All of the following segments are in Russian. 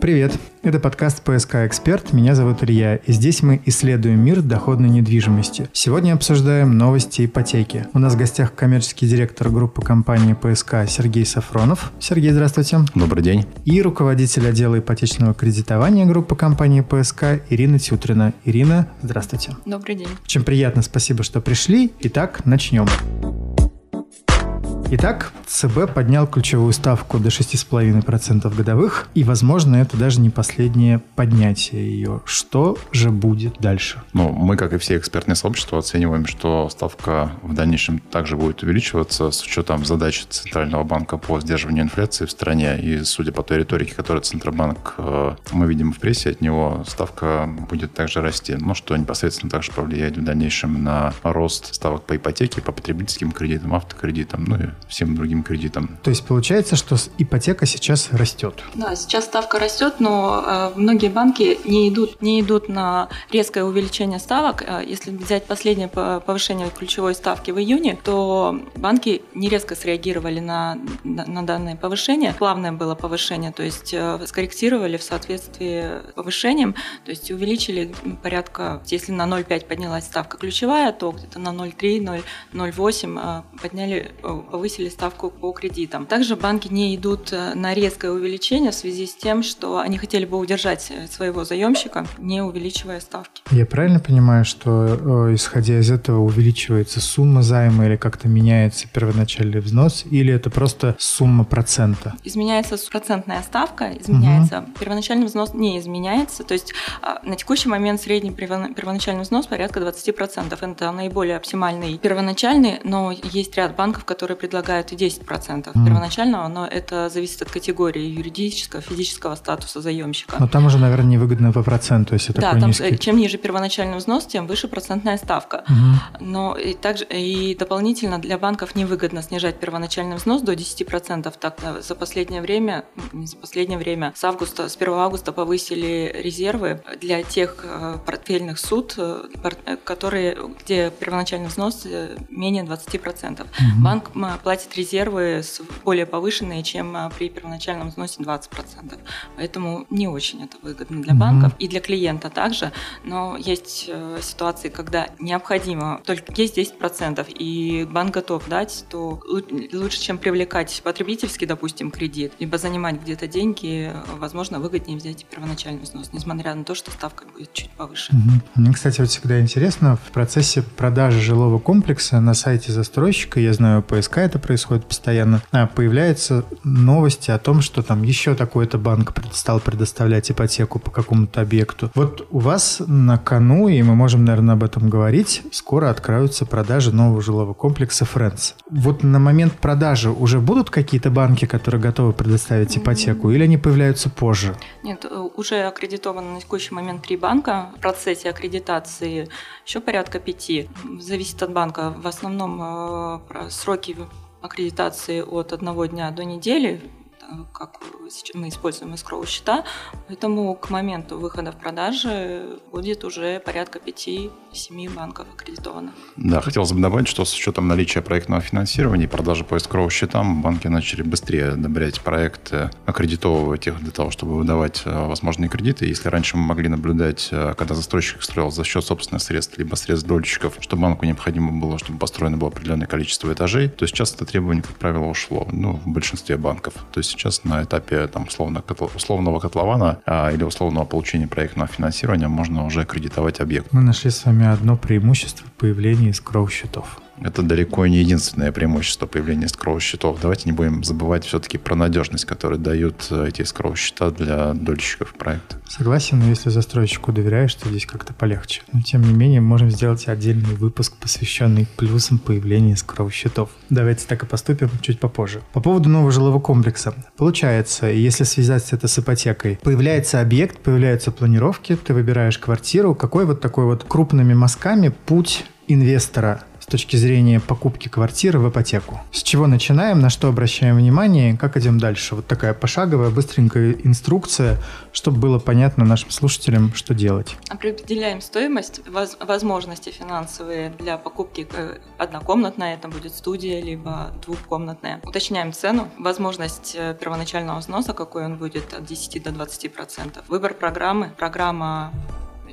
Привет, это подкаст «ПСК Эксперт», меня зовут Илья, и здесь мы исследуем мир доходной недвижимости. Сегодня обсуждаем новости ипотеки. У нас в гостях коммерческий директор группы компании «ПСК» Сергей Сафронов. Сергей, здравствуйте. Добрый день. И руководитель отдела ипотечного кредитования группы компании «ПСК» Ирина Тютрина. Ирина, здравствуйте. Добрый день. Очень приятно, спасибо, что пришли. Итак, начнем. Итак, ЦБ поднял ключевую ставку до 6,5% годовых, и, возможно, это даже не последнее поднятие ее. Что же будет дальше? Ну, мы, как и все экспертные сообщества, оцениваем, что ставка в дальнейшем также будет увеличиваться с учетом задач Центрального банка по сдерживанию инфляции в стране. И судя по той риторике, которую Центробанк э, мы видим в прессе, от него ставка будет также расти. Ну, что непосредственно также повлияет в дальнейшем на рост ставок по ипотеке, по потребительским кредитам, автокредитам, ну и всем другим кредитам. То есть получается, что ипотека сейчас растет? Да, сейчас ставка растет, но э, многие банки не идут, не идут на резкое увеличение ставок. Э, если взять последнее повышение ключевой ставки в июне, то банки не резко среагировали на, на, на данное повышение. Плавное было повышение, то есть э, скорректировали в соответствии с повышением, то есть увеличили порядка, если на 0,5 поднялась ставка ключевая, то где-то на 0,3, 0,08 э, подняли, повысили повысили ставку по кредитам. Также банки не идут э, на резкое увеличение в связи с тем, что они хотели бы удержать э, своего заемщика, не увеличивая ставки. Я правильно понимаю, что э, исходя из этого увеличивается сумма займа или как-то меняется первоначальный взнос, или это просто сумма процента? Изменяется процентная ставка, изменяется. Угу. Первоначальный взнос не изменяется. То есть а, на текущий момент средний первоначальный взнос порядка 20%. Это наиболее оптимальный первоначальный, но есть ряд банков, которые предлагают предлагают и 10% mm. первоначального, но это зависит от категории юридического, физического статуса заемщика. Но там уже, наверное, невыгодно по проценту, если да, такой там, низкий. чем ниже первоначальный взнос, тем выше процентная ставка. Mm-hmm. Но и также и дополнительно для банков невыгодно снижать первоначальный взнос до 10%. Так за последнее время, не за последнее время, с августа, с 1 августа повысили резервы для тех э, портфельных суд, э, которые, где первоначальный взнос э, менее 20%. Mm-hmm. Банк платит резервы более повышенные, чем а, при первоначальном взносе 20%. Поэтому не очень это выгодно для банков mm-hmm. и для клиента также. Но есть э, ситуации, когда необходимо, только есть 10%, и банк готов дать, то лучше, чем привлекать потребительский, допустим, кредит, либо занимать где-то деньги, возможно, выгоднее взять первоначальный взнос, несмотря на то, что ставка будет чуть повыше. Mm-hmm. Мне, кстати, вот всегда интересно, в процессе продажи жилого комплекса на сайте застройщика, я знаю, ПСК это происходит постоянно, а появляются новости о том, что там еще такой-то банк стал предоставлять ипотеку по какому-то объекту. Вот у вас на кону, и мы можем, наверное, об этом говорить, скоро откроются продажи нового жилого комплекса Friends. Вот на момент продажи уже будут какие-то банки, которые готовы предоставить ипотеку, или они появляются позже? Нет, э, уже аккредитовано на текущий момент три банка. В процессе аккредитации еще порядка пяти. Зависит от банка. В основном э, сроки аккредитации от одного дня до недели, как мы используем escrow счета, поэтому к моменту выхода в продажи будет уже порядка 5-7 банков аккредитовано. Да, хотелось бы добавить, что с учетом наличия проектного финансирования и продажи по escrow счетам банки начали быстрее одобрять проекты, аккредитовывать их для того, чтобы выдавать э, возможные кредиты. Если раньше мы могли наблюдать, э, когда застройщик строил за счет собственных средств, либо средств дольщиков, что банку необходимо было, чтобы построено было определенное количество этажей, то сейчас это требование, как правило, ушло. Ну, в большинстве банков. То есть сейчас на этапе там, условно, условного котлована а, или условного получения проектного финансирования можно уже кредитовать объект. Мы нашли с вами одно преимущество появления скроу-счетов. Это далеко не единственное преимущество появления скроу-счетов. Давайте не будем забывать все-таки про надежность, которую дают э, эти скроу-счета для дольщиков проекта. Согласен, но если застройщику доверяешь, то здесь как-то полегче. Но тем не менее, можем сделать отдельный выпуск, посвященный плюсам появления скроу-счетов. Давайте так и поступим чуть попозже. По поводу нового жилого комплекса. Получается, если связать это с ипотекой, появляется объект, появляются планировки, ты выбираешь квартиру. Какой вот такой вот крупными мазками путь инвестора точки зрения покупки квартиры в ипотеку. С чего начинаем, на что обращаем внимание, как идем дальше. Вот такая пошаговая, быстренькая инструкция, чтобы было понятно нашим слушателям, что делать. Определяем стоимость, возможности финансовые для покупки э, однокомнатная, это будет студия, либо двухкомнатная. Уточняем цену, возможность э, первоначального взноса, какой он будет от 10 до 20 процентов. Выбор программы. Программа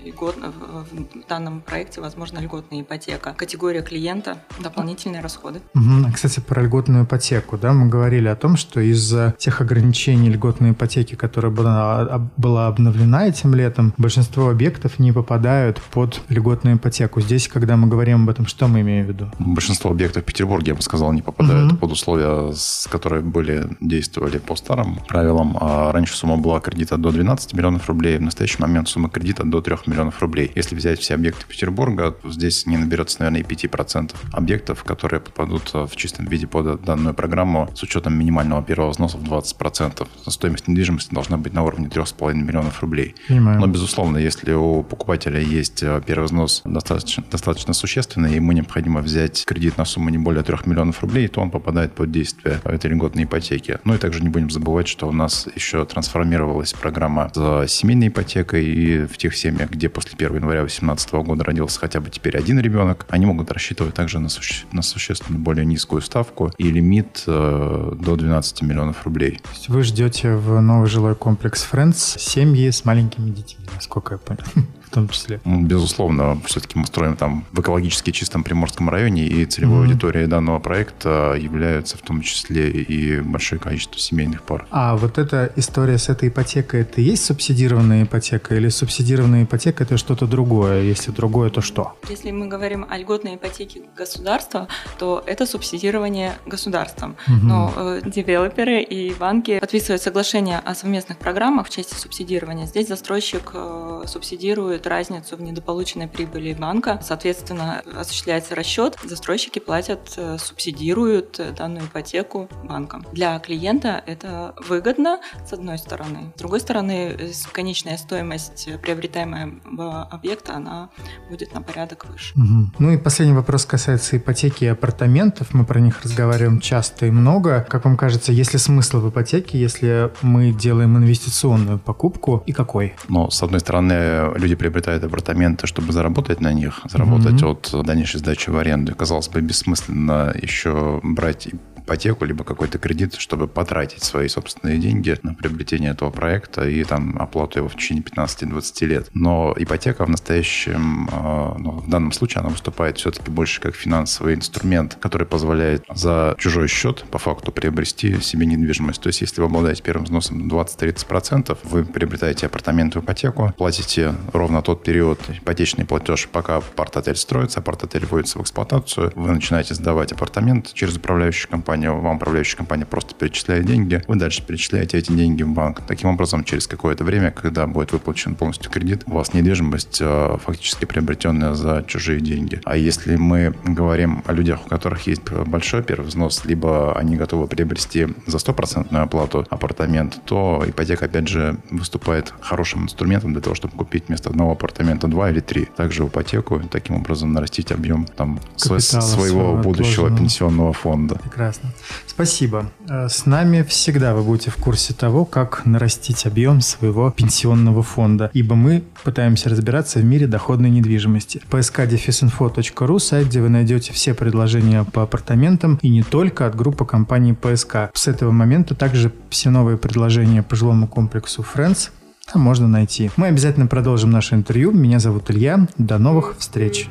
льготно, в данном проекте возможно льготная ипотека. Категория клиента, дополнительные расходы. Угу. Кстати, про льготную ипотеку, да, мы говорили о том, что из-за тех ограничений льготной ипотеки, которая была, была обновлена этим летом, большинство объектов не попадают под льготную ипотеку. Здесь, когда мы говорим об этом, что мы имеем в виду? Большинство объектов в Петербурге, я бы сказал, не попадают угу. под условия, с которые были действовали по старым правилам. А раньше сумма была кредита до 12 миллионов рублей, в настоящий момент сумма кредита до 3 миллионов миллионов рублей. Если взять все объекты Петербурга, то здесь не наберется, наверное, и 5% объектов, которые попадут в чистом виде под данную программу с учетом минимального первого взноса в 20%. Стоимость недвижимости должна быть на уровне 3,5 миллионов рублей. Понимаю. Но, безусловно, если у покупателя есть э, первый взнос достаточно, достаточно существенный, и ему необходимо взять кредит на сумму не более 3 миллионов рублей, то он попадает под действие этой льготной ипотеки. Ну и также не будем забывать, что у нас еще трансформировалась программа с семейной ипотекой, и в тех семьях, где после 1 января 2018 года родился хотя бы теперь один ребенок, они могут рассчитывать также на, суще- на существенно более низкую ставку и лимит э, до 12 миллионов рублей. То есть вы ждете в новый жилой комплекс Friends семьи с маленькими детьми, насколько я понял в том числе? Ну, безусловно, все-таки мы строим там в экологически чистом Приморском районе, и целевой mm-hmm. аудиторией данного проекта являются в том числе и большое количество семейных пар. А вот эта история с этой ипотекой, это есть субсидированная ипотека или субсидированная ипотека это что-то другое? Если другое, то что? Если мы говорим о льготной ипотеке государства, то это субсидирование государством. Mm-hmm. Но э, девелоперы и банки подписывают соглашение о совместных программах в части субсидирования. Здесь застройщик э, субсидирует компенсирует разницу в недополученной прибыли банка. Соответственно, осуществляется расчет, застройщики платят, э, субсидируют э, данную ипотеку банкам. Для клиента это выгодно, с одной стороны. С другой стороны, конечная стоимость приобретаемого объекта, она будет на порядок выше. Угу. Ну и последний вопрос касается ипотеки и апартаментов. Мы про них разговариваем часто и много. Как вам кажется, есть ли смысл в ипотеке, если мы делаем инвестиционную покупку и какой? Ну, с одной стороны, люди приобретают апартаменты, чтобы заработать на них, заработать mm-hmm. от дальнейшей сдачи в аренду. Казалось бы, бессмысленно еще брать ипотеку, либо какой-то кредит, чтобы потратить свои собственные деньги на приобретение этого проекта и там оплату его в течение 15-20 лет. Но ипотека в настоящем, а, ну, в данном случае, она выступает все-таки больше как финансовый инструмент, который позволяет за чужой счет по факту приобрести себе недвижимость. То есть, если вы обладаете первым взносом 20-30%, вы приобретаете апартамент в ипотеку, платите ровно тот период ипотечный платеж, пока апарт-отель строится, апарт-отель вводится в эксплуатацию, вы начинаете сдавать апартамент через управляющую компанию, компания, вам управляющая компания просто перечисляет деньги, вы дальше перечисляете эти деньги в банк. Таким образом, через какое-то время, когда будет выплачен полностью кредит, у вас недвижимость э, фактически приобретенная за чужие деньги. А если мы говорим о людях, у которых есть большой первый взнос, либо они готовы приобрести за стопроцентную оплату апартамент, то ипотека, опять же, выступает хорошим инструментом для того, чтобы купить вместо одного апартамента два или три. Также в ипотеку, таким образом нарастить объем там, своего, своего будущего пенсионного фонда. Прекрасно. Спасибо. Э, с нами всегда вы будете в курсе того, как нарастить объем своего пенсионного фонда, ибо мы пытаемся разбираться в мире доходной недвижимости. psk-info.ru – сайт, где вы найдете все предложения по апартаментам и не только от группы компаний ПСК. С этого момента также все новые предложения по жилому комплексу Friends там можно найти. Мы обязательно продолжим наше интервью. Меня зовут Илья. До новых встреч.